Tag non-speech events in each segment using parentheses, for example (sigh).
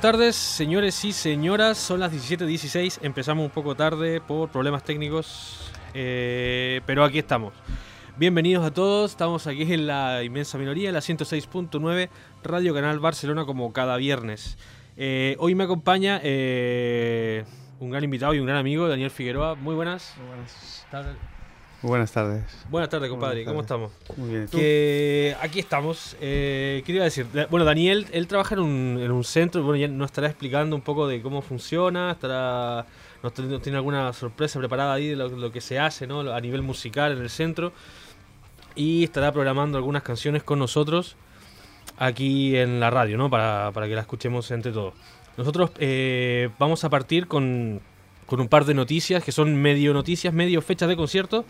buenas tardes, señores y señoras. Son las 17.16. Empezamos un poco tarde por problemas técnicos, eh, pero aquí estamos. Bienvenidos a todos. Estamos aquí en la inmensa minoría, en la 106.9 Radio Canal Barcelona, como cada viernes. Eh, hoy me acompaña eh, un gran invitado y un gran amigo, Daniel Figueroa. Muy buenas. Muy buenas tardes. Buenas tardes. Buenas tardes, compadre. ¿Cómo estamos? Muy bien. Que aquí estamos. Eh, quería decir, bueno, Daniel, él trabaja en un, en un centro, bueno, ya nos estará explicando un poco de cómo funciona, estará nos, tiene alguna sorpresa preparada ahí de lo, que se hace, ¿no? A nivel musical en el centro. Y estará programando algunas canciones con nosotros aquí en la radio, ¿no? Para, para que la escuchemos entre todos. Nosotros eh, vamos a partir con con un par de noticias que son medio noticias, medio fechas de conciertos.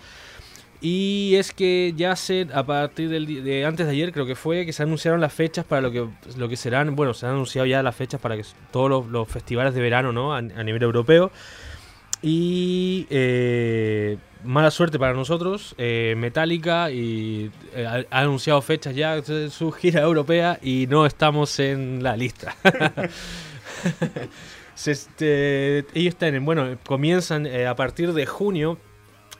Y es que ya se, a partir del, de antes de ayer creo que fue, que se anunciaron las fechas para lo que, lo que serán, bueno, se han anunciado ya las fechas para que todos los, festivales de verano, ¿no? A, nivel europeo. Y eh, mala suerte para nosotros, eh, Metallica y, eh, ha, anunciado fechas ya de su gira europea y no estamos en la lista. (laughs) este, bueno, comienzan eh, a partir de junio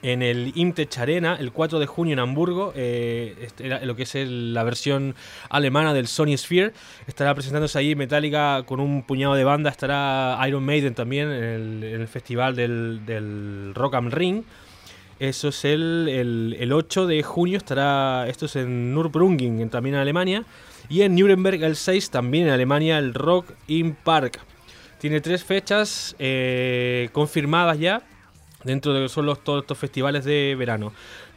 en el Imtech Arena, el 4 de junio en Hamburgo, eh, este, lo que es la versión alemana del Sony Sphere. Estará presentándose ahí Metallica con un puñado de bandas, estará Iron Maiden también en el, festival del, Rock am Ring. Eso es el, el, 8 de junio, estará, esto es en Nürburgring, también en Alemania. Y en Nuremberg el 6, también en Alemania, el Rock in Park. Tiene tres fechas eh, confirmadas ya dentro de son todos estos festivales de verano.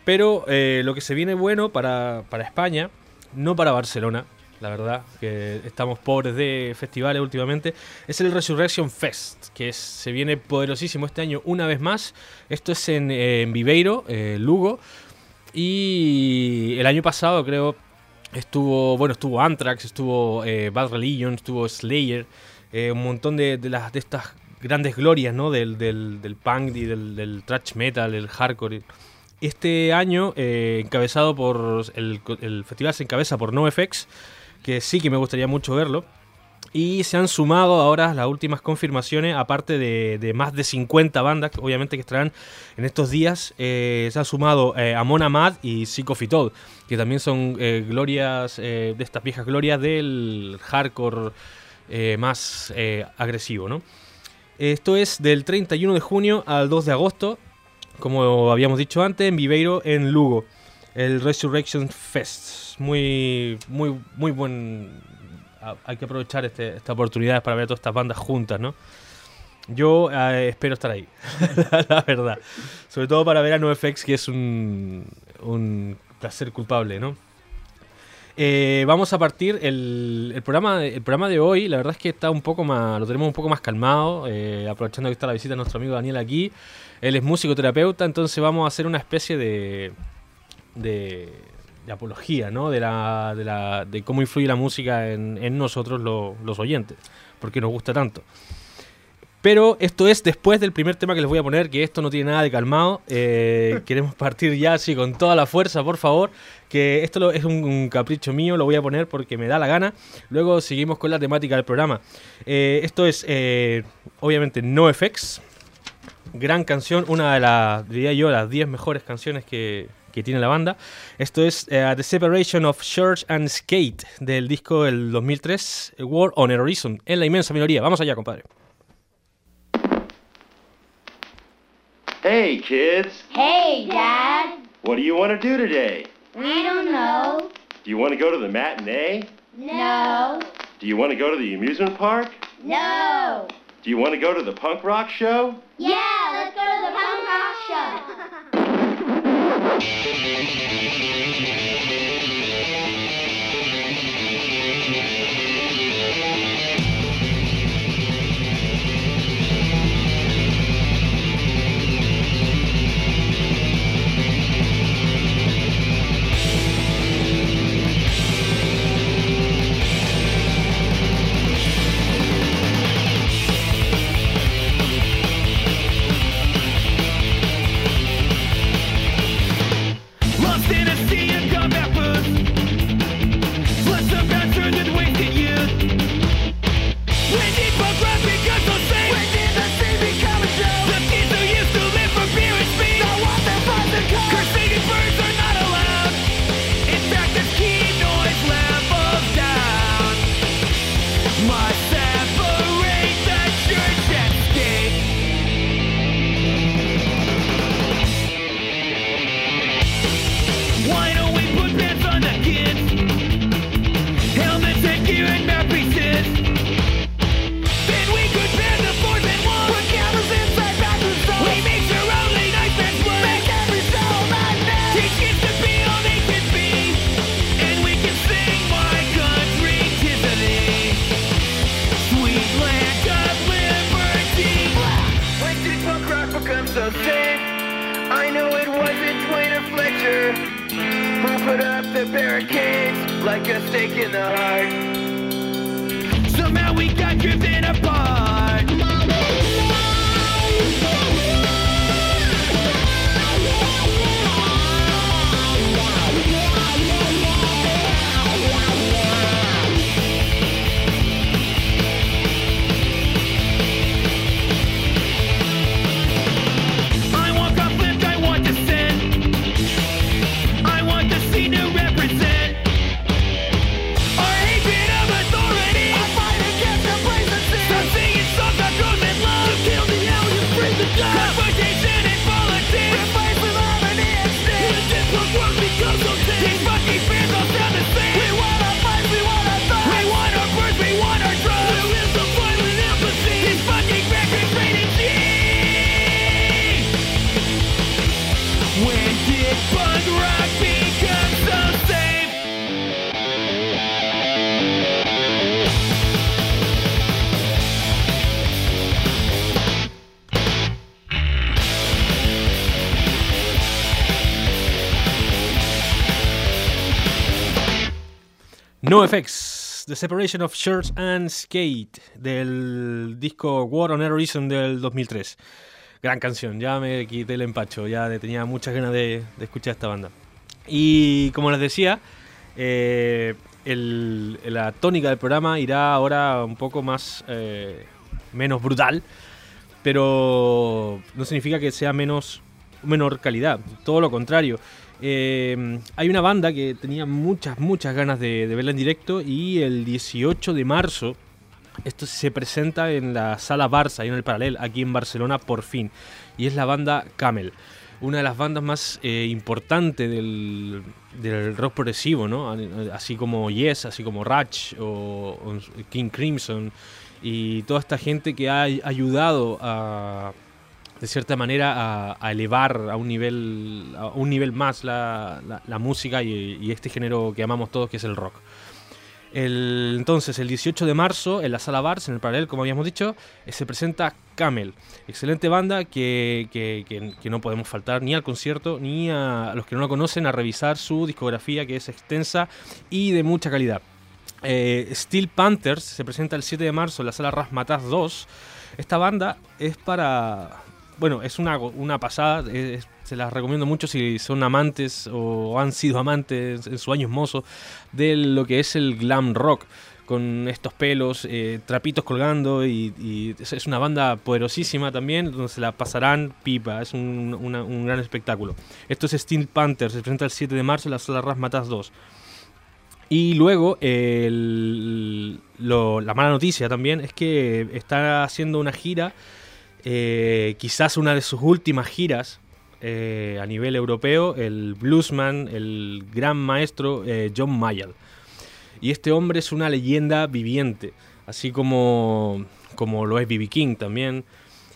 Pero eh, lo que se viene bueno para, España, no para Barcelona, la verdad, que estamos pobres de festivales últimamente, es el Resurrection Fest, que se viene poderosísimo este año una vez más. Esto es en, Viveiro, eh, Lugo, y el año pasado creo estuvo, bueno, estuvo Anthrax, estuvo Bad Religion, estuvo Slayer. Eh, un montón de, las, de estas grandes glorias ¿no? del, del, punk y del, del thrash metal, el hardcore. Este año, eh, encabezado por. El, el, festival se encabeza por NoFX, que sí que me gustaría mucho verlo. Y se han sumado ahora las últimas confirmaciones, aparte de, más de 50 bandas, obviamente que estarán en estos días. Eh, se han sumado Amon Amad y Psychofitod, que también son glorias, de estas viejas glorias del hardcore eh, más eh, agresivo. ¿no? Esto es del 31 de junio al 2 de agosto, como habíamos dicho antes, en Viveiro, en Lugo. El Resurrection Fest. Muy, muy, muy buen. Hay que aprovechar este, esta oportunidad para ver todas estas bandas juntas, ¿no? Yo eh, espero estar ahí, (laughs) la verdad. Sobre todo para ver a NoFX, que es un, un placer culpable, ¿no? Eh, vamos a partir el, programa, el programa de hoy. La verdad es que está un poco más, lo tenemos un poco más calmado, eh, aprovechando que está la visita de nuestro amigo Daniel aquí. Él es músico terapeuta, entonces vamos a hacer una especie de, de, apología, ¿no? De, la, de, la, de cómo influye la música en, nosotros los oyentes, porque nos gusta tanto. Pero esto es después del primer tema que les voy a poner, que esto no tiene nada de calmado. Eh, (laughs) queremos partir ya así con toda la fuerza, por favor. Que esto es un, capricho mío, lo voy a poner porque me da la gana. Luego seguimos con la temática del programa. Eh, esto es, eh, obviamente, No Effects. Gran canción, una de las, diría yo, las 10 mejores canciones que, que tiene la banda. Esto es The Separation of Church and Skate del disco del 2003, War on Horizon, en la inmensa minoría. Vamos allá, compadre. Hey, kids. Hey, Dad. What do you want to do today? We don't know. Do you want to go to the matinee? No. Do you want to go to the amusement park? No. Do you want to go to the punk rock show? Yeah, let's go to the punk rock show. (laughs) The Separation of Church and Skate, del disco War on Heroism del 2003. Gran canción, ya me quité el empacho, ya tenía muchas ganas de, escuchar esta banda. Y como les decía, eh, la tónica del programa irá ahora un poco más, eh, menos brutal, pero no significa que sea menos menor calidad, todo lo contrario. Eh, hay una banda que tenía muchas, muchas ganas de, verla en directo y el 18 de marzo esto se presenta en la sala Barça, ahí en el Paralel, aquí en Barcelona por fin. Y es la banda Camel, una de las bandas más eh, importantes del, rock progresivo, ¿no? Así como Yes, así como Ratch o King Crimson y toda esta gente que ha ayudado a de cierta manera a, elevar a un nivel a un nivel más la, la- la música y, este género que amamos todos que es el rock. El- entonces, el 18 de marzo, en la sala Bars, en el paralel, como habíamos dicho, eh, se presenta Camel. Excelente banda que, que- que- no podemos faltar ni al concierto ni a, los que no lo conocen a revisar su discografía, que es extensa y de mucha calidad. Eh, Steel Panthers se presenta el 7 de marzo en la sala Razmataz 2. Esta banda es para. Bueno, es una, una pasada. se las recomiendo mucho si son amantes o han sido amantes en sus años mozos de lo que es el glam rock. Con estos pelos, eh, trapitos colgando y, es una banda poderosísima también, donde se la pasarán pipa. Es un, un gran espectáculo. Esto es Steel Panthers, se presenta el 7 de marzo en la sala Razmataz 2. Y luego, la mala noticia también es que está haciendo una gira, eh, quizás una de sus últimas giras eh, a nivel europeo, el bluesman, el gran maestro eh, John Mayall. Y este hombre es una leyenda viviente, así como, como lo es B.B. King también.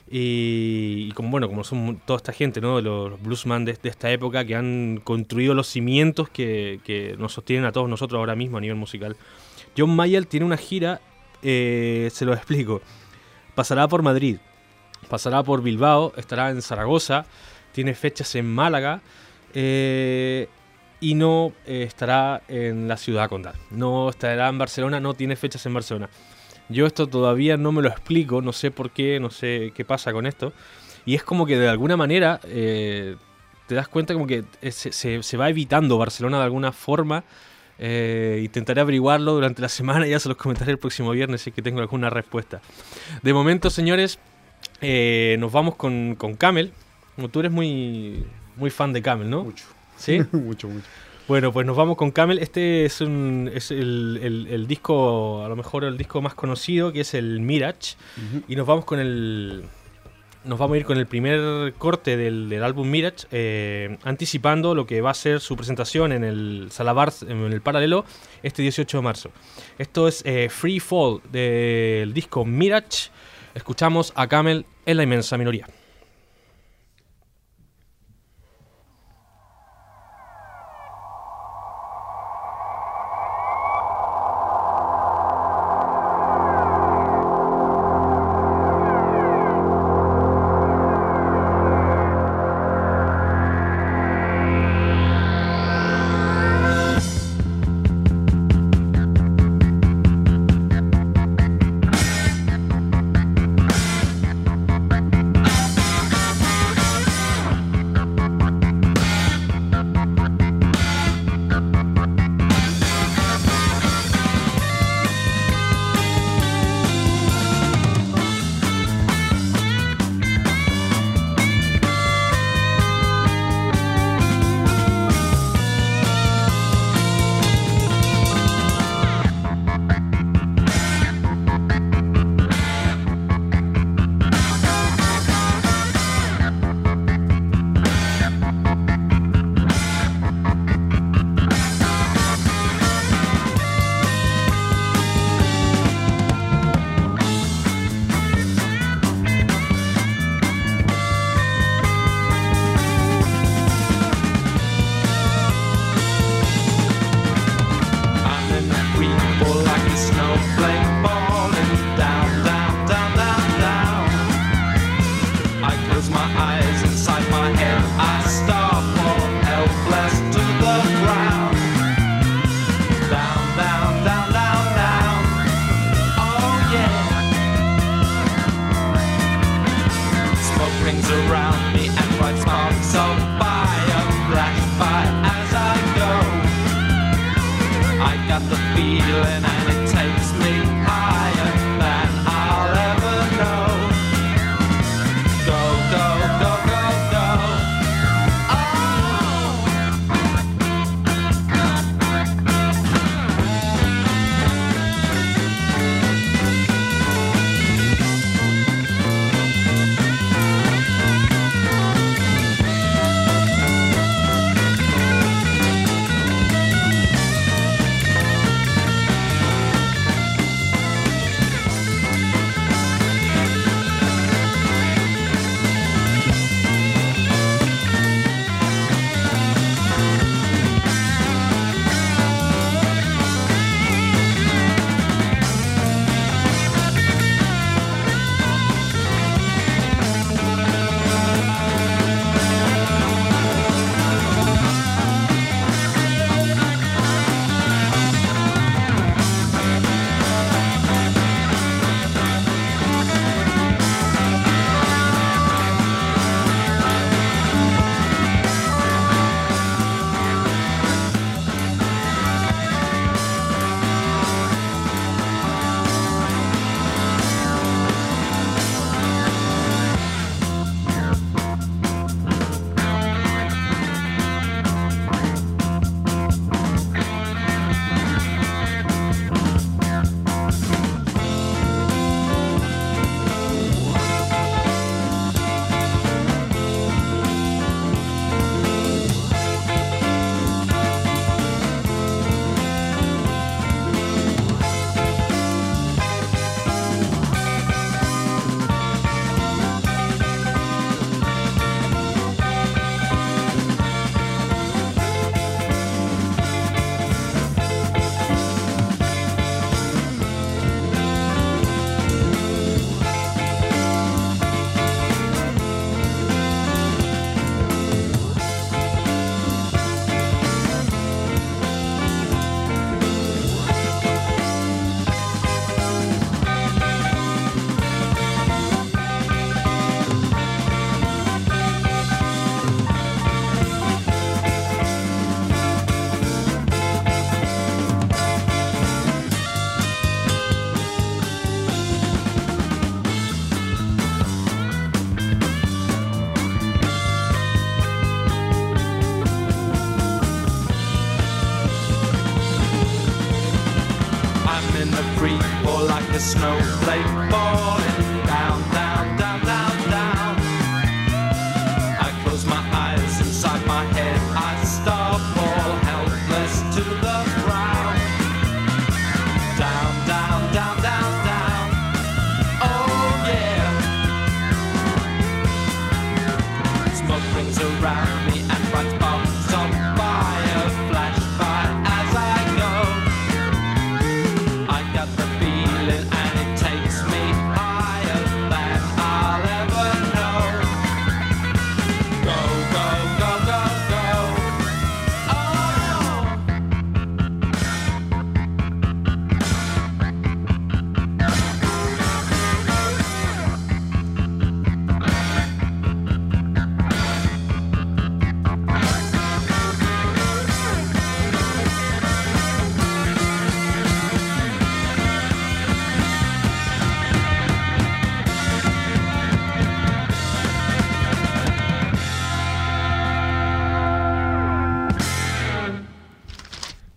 Y, como bueno, como son toda esta gente. Los bluesman de, esta época que han construido los cimientos que, nos sostienen a todos nosotros ahora mismo a nivel musical. John Mayall tiene una gira, se lo explico. Pasará por Madrid, pasará por Bilbao, estará en Zaragoza, tiene fechas en Málaga eh, y no eh, estará en la ciudad condal. No estará en Barcelona, no tiene fechas en Barcelona. Yo esto todavía no me lo explico, no sé por qué, no sé qué pasa con esto. Y es como que de alguna manera eh, te das cuenta como que se, se- va evitando Barcelona de alguna forma. Intentaré averiguarlo durante la semana y (laughs) ya se los comentaré el próximo viernes si es que tengo alguna respuesta. De momento, señores, eh, nos vamos con, con Camel. Como tú eres muy, muy fan de Camel, ¿no? Mucho. ¿Sí? (laughs) mucho, mucho. Bueno, pues nos vamos con Camel. Este es, un, es el, el- el disco, a lo mejor el disco más conocido, que es el Mirage. Y nos vamos con el. Nos vamos a ir con el primer corte del, del álbum Mirage, eh, anticipando lo que va a ser su presentación en el Salabar, en el paralelo, este 18 de marzo. Esto es eh, Free Fall del disco Mirage. Escuchamos a Camel en la inmensa minoría.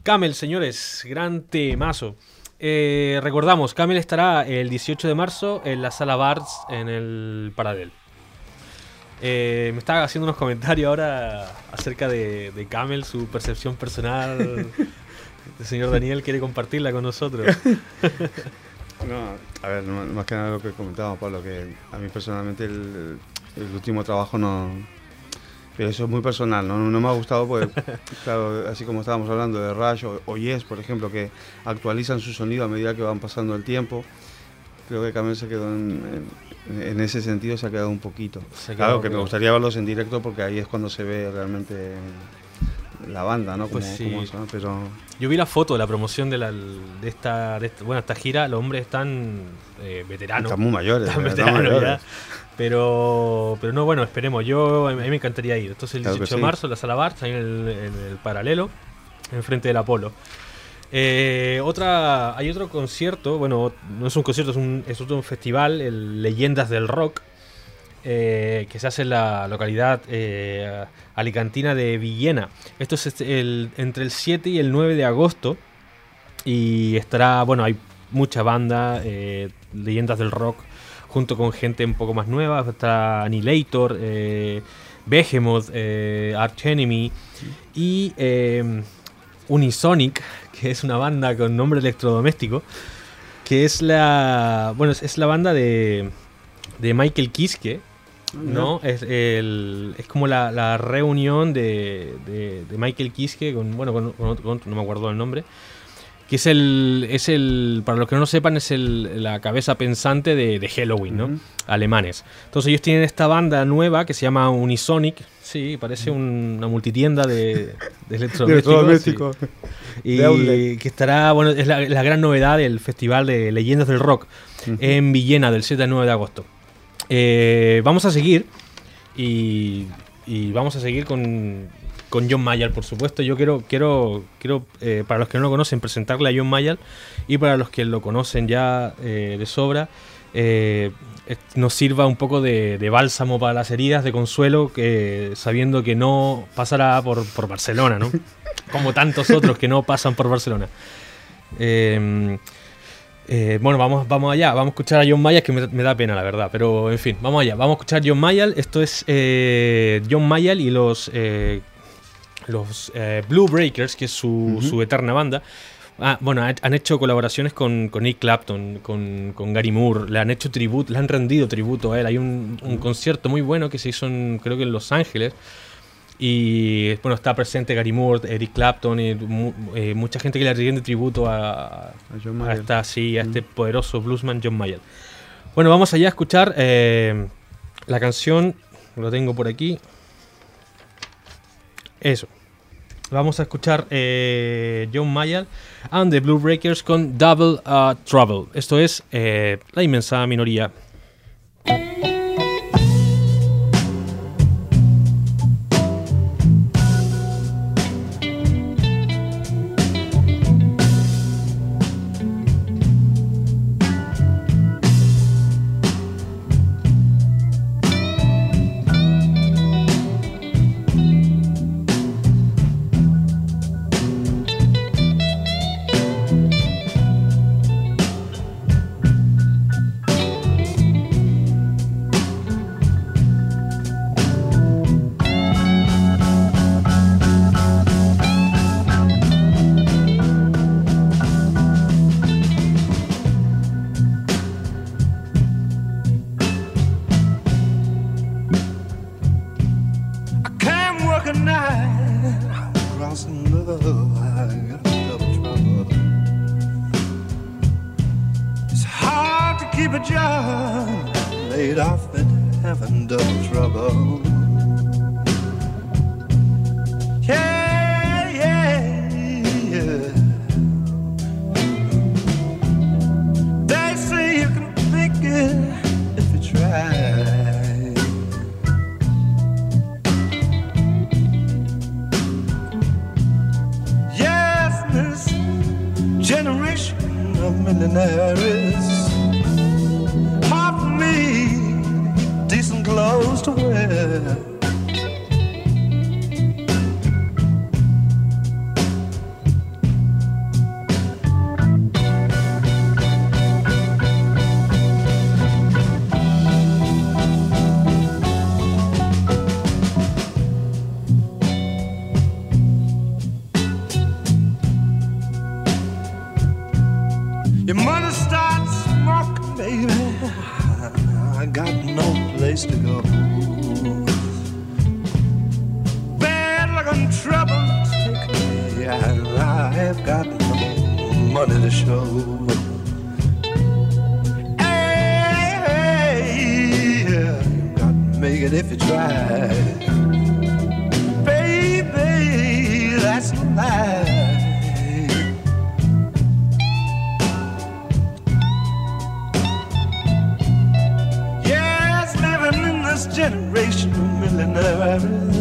Camel, señores, gran temazo. Eh, recordamos, Camel estará el 18 de marzo en la sala Bars en el Paradel. Eh, me estaba haciendo unos comentarios ahora acerca de, Camel, su percepción personal. El señor Daniel quiere compartirla con nosotros. no, a ver, más que nada lo que comentábamos, Pablo, que a mí personalmente el último trabajo no, pero eso es muy personal, ¿no? No me ha gustado porque, (laughs) claro, así como estábamos hablando de Rush o, o Yes, por ejemplo, que actualizan su sonido a medida que van pasando el tiempo, creo que Camel se quedó en, en- en ese sentido, se ha quedado un poquito. Claro, que me gustaría verlos en directo porque ahí es cuando se ve realmente la banda, ¿no? Pues Como- sí. como eso, ¿no? Pero Yo vi la foto de la promoción de, la, de, esta, de esta- bueno, esta gira, los hombres están eh, veteranos. están muy mayores. Están ¿eh? veteranos Están mayores. Pero, pero no, bueno, esperemos. Yo, a mí me encantaría ir. Esto es el Claro que 18 de sí. marzo en la Sala Barça, en el, en el paralelo, enfrente del Apolo. Eh, otra, hay otro concierto, bueno, no es un concierto, es un, es otro festival, el Leyendas del Rock, eh, que se hace en la localidad eh, alicantina de Villena. Esto es este- el- entre el 7 y el 9 de agosto. Y estará, bueno, hay mucha banda, eh, leyendas del rock, junto con gente un poco más nueva. Está Annihilator, eh, Behemoth, eh, Arch Enemy y eh, Unisonic, que es una banda con nombre electrodoméstico, que es la, bueno, es, la banda de, de Michael Kiske, ¿no? Es, el, es como la, la reunión de, de- de Michael Kiske con, bueno, con, con otro- con otro, no me acuerdo el nombre, que es el, es el, para los que no lo sepan, es el, la cabeza pensante de, de Halloween, ¿no? Alemanes. Entonces ellos tienen esta banda nueva que se llama Unisonic, sí, parece un- una multitienda de, de (laughs) electrodomésticos. Sí. Y que estará, bueno, es la, la gran novedad del Festival de Leyendas del Rock en Villena del 7 al 9 de agosto. Eh, vamos a seguir y, y vamos a seguir con, con John Mayall, por supuesto. Yo quiero, quiero, quiero eh, para los que no lo conocen, presentarle a John Mayall y para los que lo conocen ya eh, de sobra, eh, nos sirva un poco de, de bálsamo para las heridas, de consuelo, que sabiendo que no pasará por, por Barcelona, ¿no? (laughs) Como tantos otros que no pasan por Barcelona. Eh, bueno, vamos, vamos allá. Vamos a escuchar a John Mayall, que me, me da pena, la verdad. Pero, en fin, vamos allá. Vamos a escuchar a John Mayall. Esto es John Mayall y los, los eh, Blue Breakers, que es su, su eterna banda. Ah, bueno, ha- han hecho colaboraciones con, con Nick Clapton, con, con Gary Moore. Le han hecho tributo, le han rendido tributo a él. Hay un, un concierto muy bueno que se hizo, en, creo que en Los Ángeles. Y bueno, está presente Gary Moore, Eric Clapton, y mu- eh, mucha gente que le rinde tributo a, A John a, Mayer. esta- sí, a este poderoso bluesman John Mayer. Bueno, vamos allá a escuchar eh, la canción, lo tengo por aquí. Eso. Vamos a escuchar eh, John Mayer and the Blue Breakers con Double uh, Trouble. Esto es eh, la inmensa minoría. baby, I got no place to go. Bad luck and trouble take me, and I've got no money to show. Hey, gonna make it if you try, baby. That's life. Generation of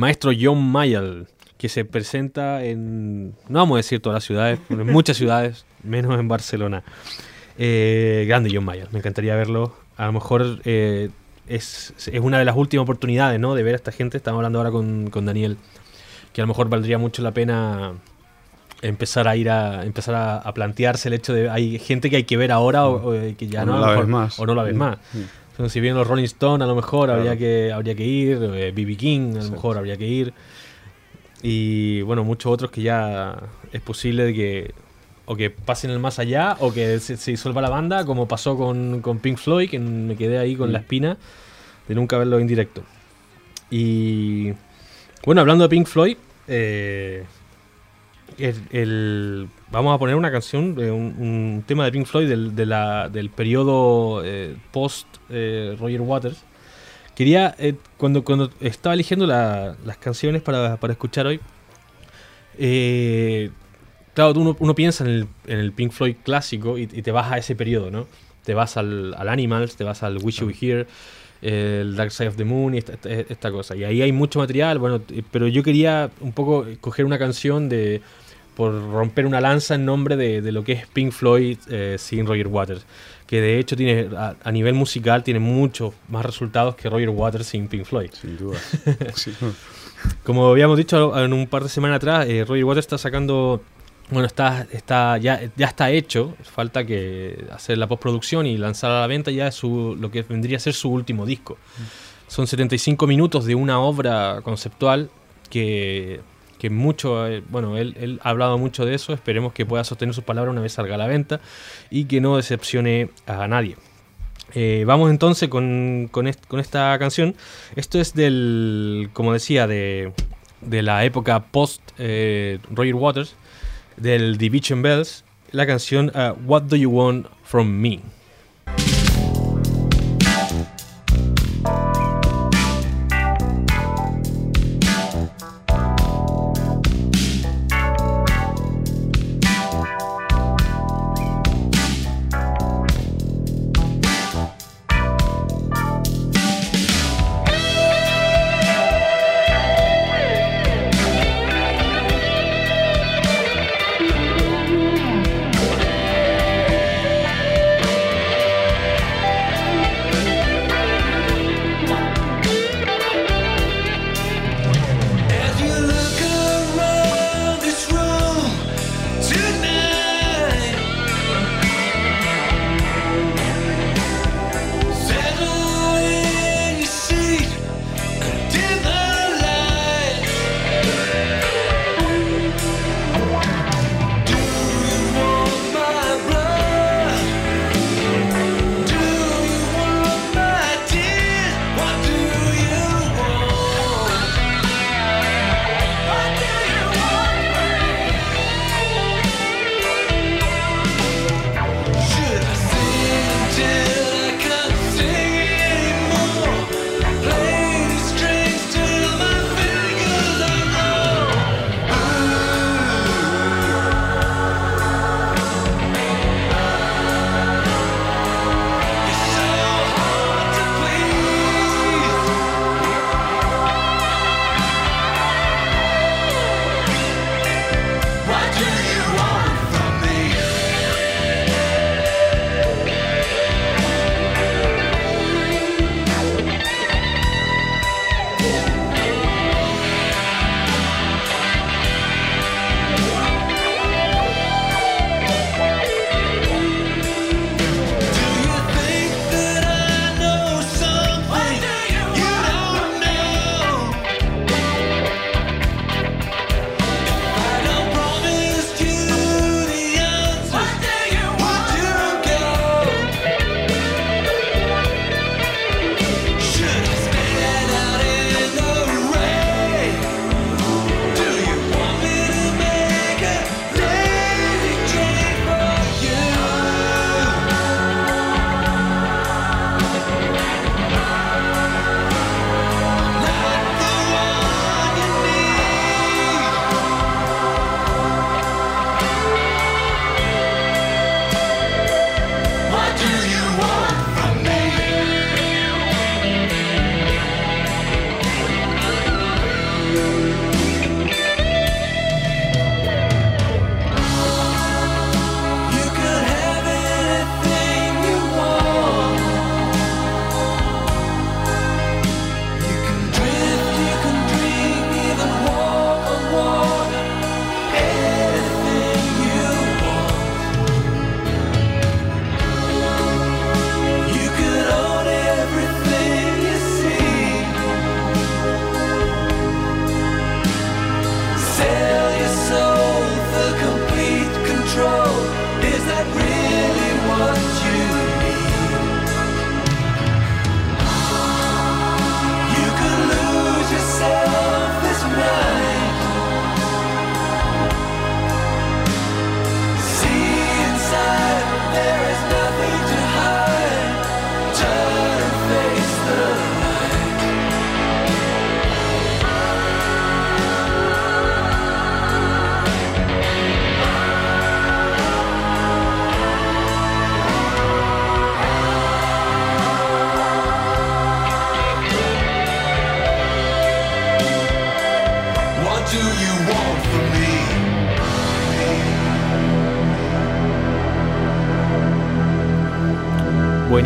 maestro John Mayall, que se presenta en, no vamos a decir todas las ciudades, pero en muchas ciudades, menos en Barcelona. Eh, grande John Mayall, me encantaría verlo. A lo mejor eh, es, es una de las últimas oportunidades ¿no? de ver a esta gente. Estamos hablando ahora con, con Daniel, que a lo mejor valdría mucho la pena empezar a ir a empezar a, a plantearse el hecho de hay gente que hay que ver ahora o, o que ya no, no la ves más. o no la ves Mm, más mm. Si vienen los Rolling Stones, a lo mejor Claro. habría que habría que ir, BB King, a lo Sí. mejor habría que ir. Y bueno, muchos otros que ya es posible que o que pasen el más allá o que se, se disuelva la banda, como pasó con, con Pink Floyd, que me quedé ahí con Mm. la espina de nunca verlo en directo. Y bueno, hablando de Pink Floyd, eh, el, el- vamos a poner una canción, de un, un tema de Pink Floyd del, de la- del periodo eh, post eh, Roger Waters. Quería, eh, cuando, cuando estaba eligiendo la- las canciones para, para escuchar hoy, eh, claro, uno, uno piensa en el, en el Pink Floyd clásico y, y te vas a ese periodo, ¿no? Te vas al, al Animals, te vas al Wish You Were Here, eh, el Dark Side of the Moon y esta, esta- esta cosa. Y ahí hay mucho material, bueno, pero yo quería un poco coger una canción de por romper una lanza en nombre de, de lo que es Pink Floyd eh, sin Roger Waters, que de hecho tiene a, a nivel musical tiene muchos más resultados que Roger Waters sin Pink Floyd. Sin duda. (laughs) Como habíamos dicho en un par de semanas atrás, eh, Roger Waters está sacando, bueno, está, está ya, ya está hecho, falta que hacer la postproducción y lanzar a la venta ya su, lo que vendría a ser su último disco. Son 75 minutos de una obra conceptual que, que mucho, eh, bueno, él, él ha hablado mucho de eso, esperemos que pueda sostener sus palabras una vez salga a la venta y que no decepcione a nadie. Eh, vamos entonces con, con, est- con esta canción. Esto es del, como decía, de, de la época post eh, Roger Waters, del Division Bells, la canción uh, What Do You Want From Me.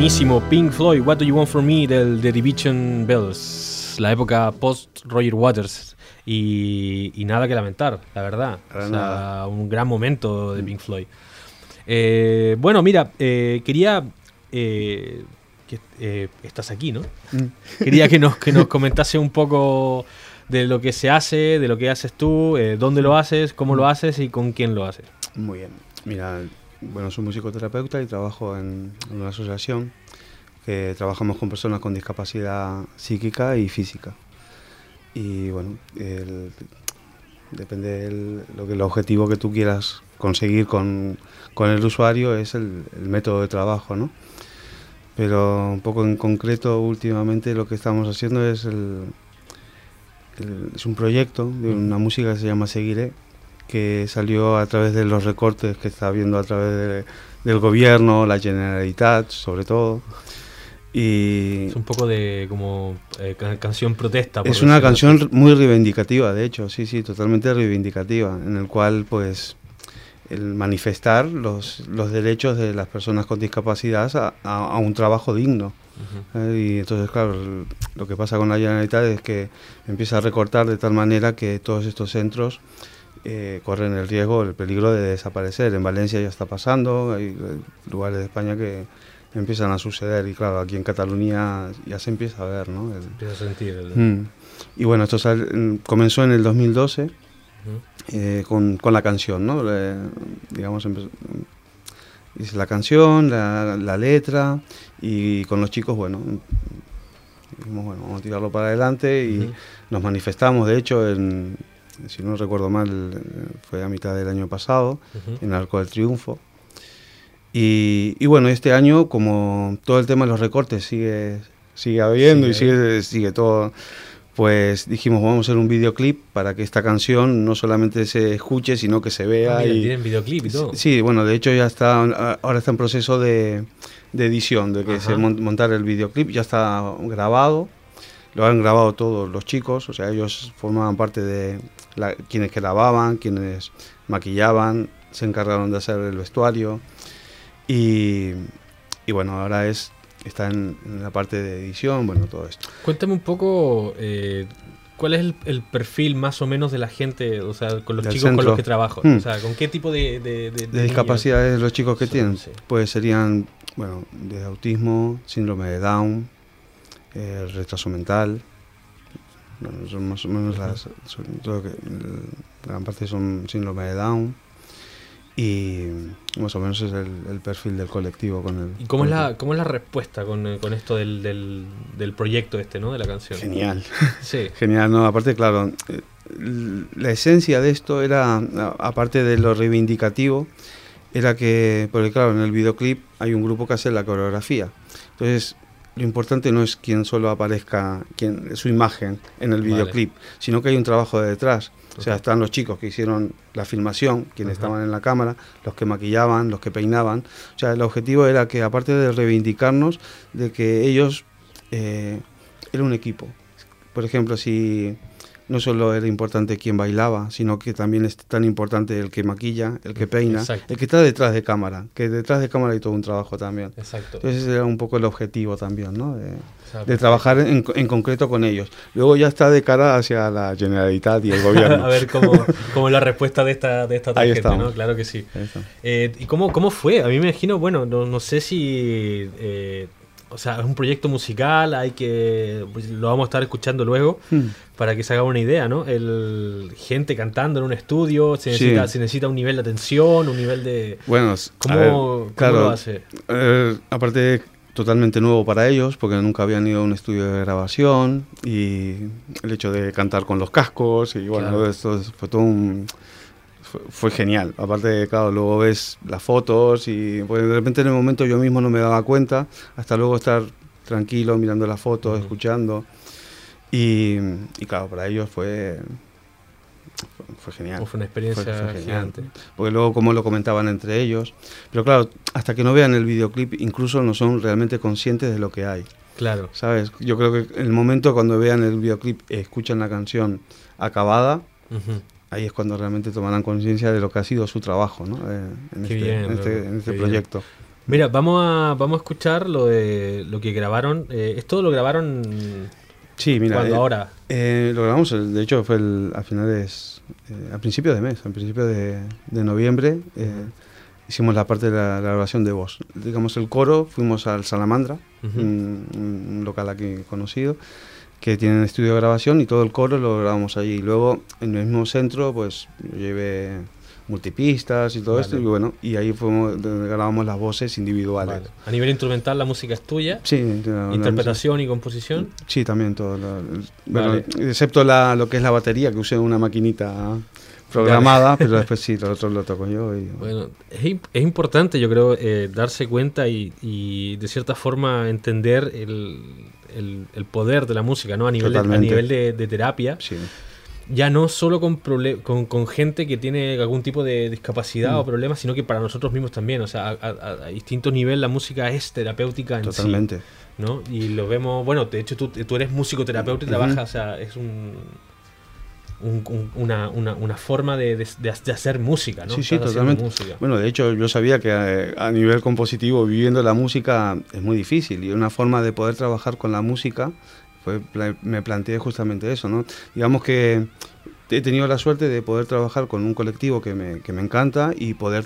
Buenísimo, Pink Floyd, What Do You Want From Me del The Division Bells, la época post Roger Waters. Y, y nada que lamentar, la verdad. O sea, un gran momento de Pink Floyd. Eh, bueno, mira, eh, quería. eh, que estás aquí, ¿no? Quería que nos, que nos (laughs) comentase un poco de lo que se hace, de lo que haces tú, dónde lo haces, cómo lo haces y con quién lo haces. Muy bien. Mira, bueno, soy musicoterapeuta y trabajo en, en una asociación que trabajamos con personas con discapacidad psíquica y física. Y bueno, el- depende del lo que el objetivo que tú quieras conseguir con, con el usuario es el, el método de trabajo, ¿no? Pero un poco en concreto últimamente lo que estamos haciendo es el, el- es un proyecto de una música que se llama Seguiré, que salió a través de los recortes que está habiendo a través de- del gobierno, la Generalitat, sobre todo. Y Es un poco de como eh, ca- canción protesta. por es una canción así. muy reivindicativa, de hecho, sí, sí, totalmente reivindicativa, en el cual, pues, el manifestar los, los derechos de las personas con discapacidad a, a- a un trabajo digno. ¿eh? Y entonces, claro, lo que pasa con la Generalitat es que empieza a recortar de tal manera que todos estos centros eh, corren el riesgo, el peligro de desaparecer. En Valencia ya está pasando, hay eh, lugares de España que empiezan a suceder y claro, aquí en Cataluña ya se empieza a ver, ¿no? El- Empieza a sentir el- Mm. Y bueno, esto sal- mm, comenzó en el 2012 eh, con, con la canción, ¿no? Le- digamos, empe- hice la canción, la, la letra y con los chicos, bueno, mm, dijimos, bueno, vamos a tirarlo para adelante y Ujú. nos manifestamos, de hecho, en, si no recuerdo mal, fue a mitad del año pasado, en Arco del Triunfo. Y, y bueno, este año, como todo el tema de los recortes sigue, sigue habiendo y Sigue sigue, todo, pues dijimos, vamos a hacer un videoclip para que esta canción no solamente se escuche, sino que se vea. Ah, mira, y, tienen videoclip y todo. Sí, bueno, de hecho ya está, ahora está en proceso de, de edición, de que Ajá. se mon- montar el videoclip, ya está grabado, lo han grabado todos los chicos, o sea, ellos formaban parte de la- quienes grababan, quienes maquillaban, se encargaron de hacer el vestuario y, y bueno, ahora es está en, en la parte de edición, bueno, todo esto. Cuéntame un poco eh, cuál es el, el perfil más o menos de la gente, o sea, con los Del chicos con los que trabajo. Hmm. O sea, con qué tipo de, de, de- de de niños? discapacidades los chicos que tienen, sí. pues serían, bueno, de autismo, síndrome de Down, eh, retraso mental, bueno, son más o menos las, son todo que, el- gran parte son síndrome de Down y más o menos es el, el perfil del colectivo con el... ¿Y cómo es el- la, cómo es la respuesta con, eh, con esto del, del, del proyecto este, ¿no? De la canción. Genial. Sí. (laughs) Genial, no, aparte, claro, eh, la esencia de esto era, aparte de lo reivindicativo, era que, porque claro, en el videoclip hay un grupo que hace la coreografía. Entonces, lo importante no es quién solo aparezca, quién, su imagen en el Vale. videoclip, sino que hay un trabajo de detrás. O sea, están los chicos que hicieron la filmación, quienes Ajá. estaban en la cámara, los que maquillaban, los que peinaban. O sea, el objetivo era que, aparte de reivindicarnos, de que ellos eh, era un equipo. Por ejemplo, si no solo era importante quién bailaba, sino que también es tan importante el que maquilla, el que peina, Exacto. el que está detrás de cámara, que detrás de cámara hay todo un trabajo también. Exacto. Entonces ese era un poco el objetivo también, ¿no? De, trabajar en, en concreto con ellos. Luego ya está de cara hacia la Generalitat y el (laughs) gobierno. a ver cómo, cómo es la respuesta de esta, de esta tarjeta, ¿no? Claro que sí. Eh, ¿Y cómo, cómo fue? A mí me imagino, bueno, no, no sé si... eh, o sea, es un proyecto musical, hay que... pues, lo vamos a estar escuchando luego Hmm. para que se haga una idea, ¿no? El gente cantando en un estudio, se necesita, Sí. se necesita un nivel de atención, un nivel de... Bueno, ¿Cómo, ver, cómo claro, lo hace? Eh, aparte, totalmente nuevo para ellos, porque nunca habían ido a un estudio de grabación y el hecho de cantar con los cascos y bueno, Claro. esto es- fue todo un... Fue, fue genial. Aparte, claro, luego ves las fotos y pues, de repente en el momento yo mismo no me daba cuenta, hasta luego estar tranquilo mirando las fotos, Ujú. escuchando. Y, y claro, para ellos fue, fue, genial. Fue una experiencia Fue- fue genial. gigante. Porque luego como lo comentaban entre ellos. Pero claro, hasta que no vean el videoclip, incluso no son realmente conscientes de lo que hay. Claro. ¿Sabes? Yo creo que el momento cuando vean el videoclip, escuchan la canción acabada, Ujú. Ahí es cuando realmente tomarán conciencia de lo que ha sido su trabajo ¿no? Eh, en, este, bien, en este- en este qué bien. proyecto. Mira, vamos a, vamos a escuchar lo de lo que grabaron. Eh, esto lo grabaron Sí, mira. cuando eh, ahora. eh, lo grabamos, de hecho, fue el- a finales, eh, a principios de mes, a principios de, de noviembre. eh, hicimos la parte de la, la grabación de voz. Digamos, el coro, fuimos al Salamandra, Ujú. un, un local aquí conocido, que tiene estudio de grabación y todo el coro lo grabamos allí. Luego, en el mismo centro, pues yo llevé multipistas y todo Vale. esto, y bueno, y ahí fuimos donde grabamos las voces individuales. Vale. A nivel instrumental, la música es tuya. Sí, la- la- Interpretación y composición. Sí, también todo. lo- bueno, excepto la, lo que es la batería, que usé una maquinita programada, pero (laughs) después sí, lo otro lo toco yo. Y, Bueno, es, es importante, yo creo, eh, darse cuenta y, y, de cierta forma entender el, el- el poder de la música, ¿no? A nivel, de, a Totalmente. nivel de, de terapia. sí, Ya no solo con, con, con gente que tiene algún tipo de discapacidad Mm. o problema, sino que para nosotros mismos también. O sea, a, a- a distintos niveles la música es terapéutica en sí. totalmente. ¿no? Y lo vemos, bueno, de hecho tú, tú eres musicoterapeuta y Ujú. trabajas, o sea, es un, un- un- una, una, una forma de, de- de- hacer música, ¿no? Sí, sí, Estás totalmente. música. Bueno, de hecho, yo sabía que eh, a, nivel compositivo, viviendo la música, es muy difícil. Y una forma de poder trabajar con la música, fue, me planteé justamente eso, ¿no? Digamos que he tenido la suerte de poder trabajar con un colectivo que me, que me encanta y poder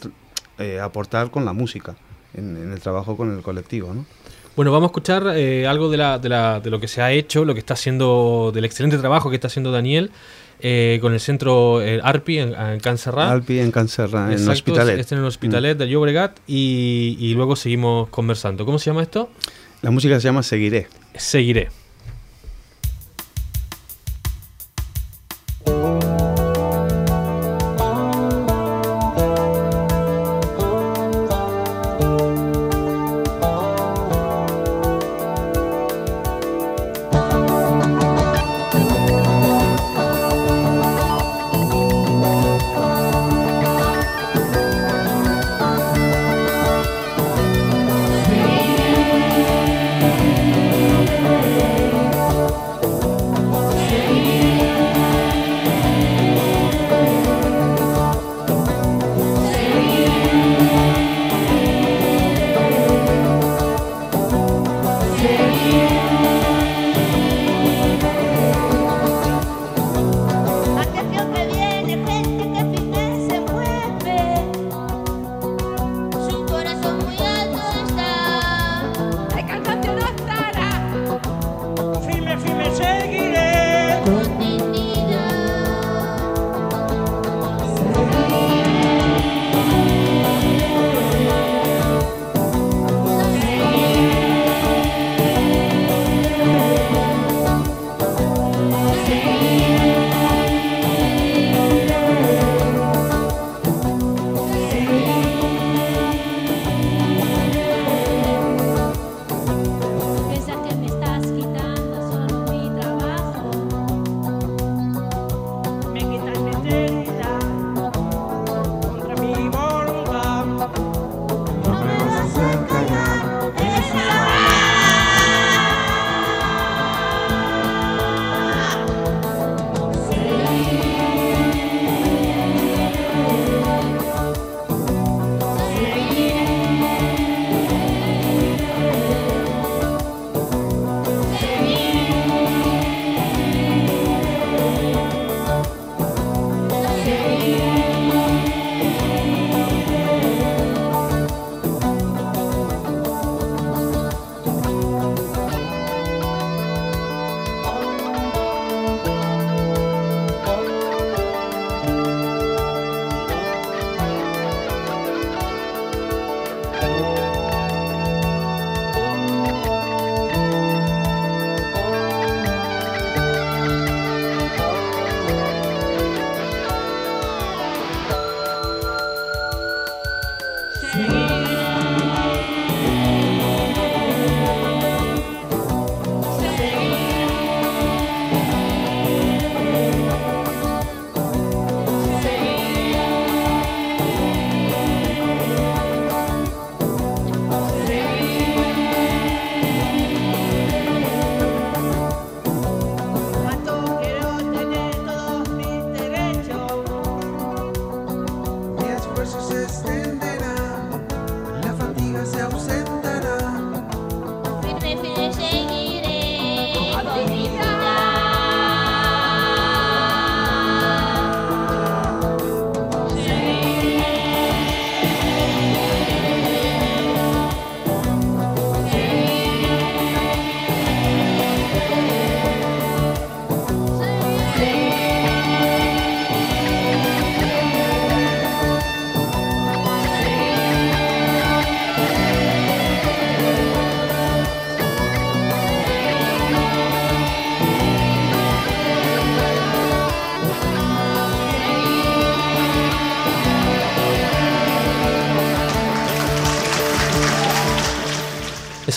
eh, aportar con la música en, en el trabajo con el colectivo, ¿no? Bueno, vamos a escuchar eh, algo de, la, de, la- de lo que se ha hecho, lo que está haciendo, del excelente trabajo que está haciendo Daniel eh, con el centro eh, ARPI en, en Cancerra. Alpi en Cancerra, en Hospitalet. Este en el Hospitalet de Llobregat y, y luego seguimos conversando. ¿Cómo se llama esto? La música se llama Seguiré. Seguiré.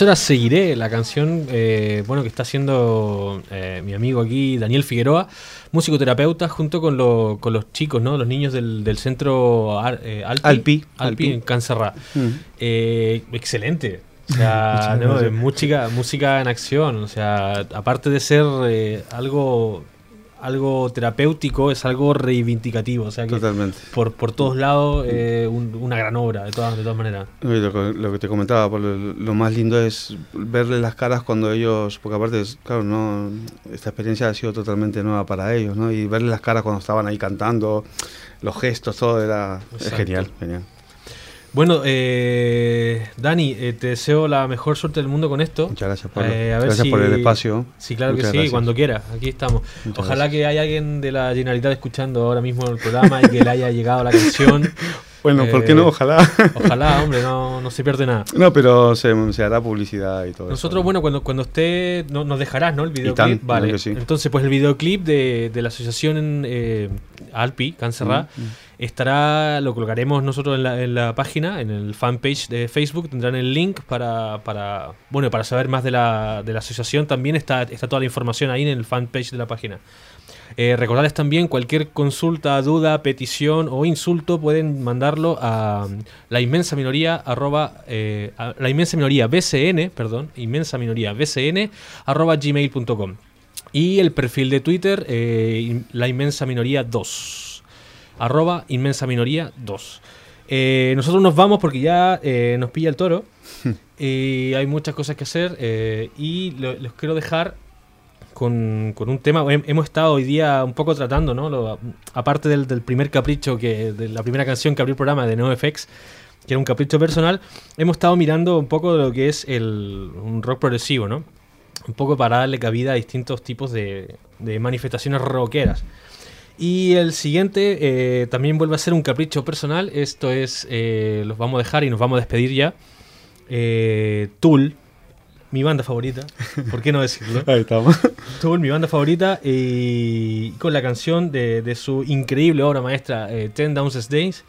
Era Seguiré, la canción eh, bueno, que está haciendo eh, mi amigo aquí, Daniel Figueroa, musicoterapeuta, junto con, lo- con los chicos, ¿no? los niños del, del centro Ar- eh, Alpi, Alpi, Alpi, Alpi. en Cancerra. Mm. Excelente. O (laughs) sea, no, música, música en acción. O sea, aparte de ser algo, algo terapéutico, es algo reivindicativo. O sea, que Totalmente. por, por todos lados, eh, un- una gran obra, de todas, de todas maneras. Lo, que- lo que te comentaba, lo, más lindo es verle las caras cuando ellos, porque aparte, claro, no, esta experiencia ha sido totalmente nueva para ellos, ¿no? Y verle las caras cuando estaban ahí cantando, los gestos, todo era es Exacto. genial, genial. Bueno, eh, Dani, eh, te deseo la mejor suerte del mundo con esto. Muchas gracias, Pablo. Eh, a ver gracias por el espacio. Sí, claro que sí, gracias. cuando quieras, aquí estamos. Muchas Ojalá gracias. que haya alguien de la Generalitat escuchando ahora mismo el programa y que le haya llegado la canción. (laughs) Bueno, ¿por qué Eh, no? Ojalá. Ojalá, (laughs) hombre, no, no se pierde nada. No, pero se, se hará publicidad y todo Nosotros, eso. bueno, cuando, cuando esté, no, nos dejarás, ¿no? El videoclip. tan, vale. sí. Entonces, pues el videoclip de, de la asociación eh, Alpi, Cancerra, Mm, mm. estará, lo colocaremos nosotros en la, en la página, en el fanpage de Facebook, tendrán el link para, para bueno, para saber más de la, de la asociación. También está, está toda la información ahí en el fanpage de la página. Eh, recordarles también cualquier consulta, duda, petición o insulto pueden mandarlo a la inmensa minoría arroba, eh, a la inmensa minoría bcn, perdón, inmensa minoría bcn arroba gmail.com y el perfil de Twitter eh, la inmensa minoría 2 arroba inmensa minoría 2 Eh, nosotros nos vamos porque ya eh, nos pilla el toro (laughs) y hay muchas cosas que hacer eh, y lo- los quiero dejar con, un tema. Hem- Hemos estado hoy día un poco tratando, ¿no? Aparte del, primer capricho, que de la primera canción que abrió el programa de NoFX, que era un capricho personal, hemos estado mirando un poco de lo que es el, un rock progresivo, ¿no? Un poco para darle cabida a distintos tipos de, de manifestaciones rockeras. Y el siguiente eh, también vuelve a ser un capricho personal. Esto es, eh, los vamos a dejar y nos vamos a despedir ya. Eh, Tool, mi banda favorita. ¿Por qué no decirlo? (laughs) Ahí estamos. Tool, mi banda favorita, y con la canción de, de su increíble obra maestra, eh, Ten Downs Days.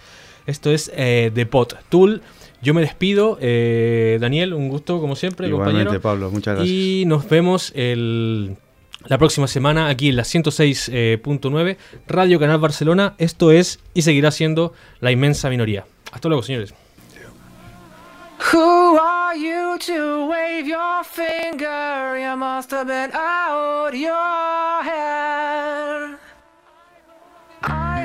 Esto es eh, The Pot. Tool, yo me despido. eh, Daniel, un gusto como siempre, Igualmente, compañero. Pablo, muchas gracias. Y nos vemos el- la próxima semana aquí en la 106.9 Radio Canal Barcelona. Esto es y seguirá siendo la inmensa minoría. Hasta luego, señores. Who are you to wave your finger? You must have been out your head. I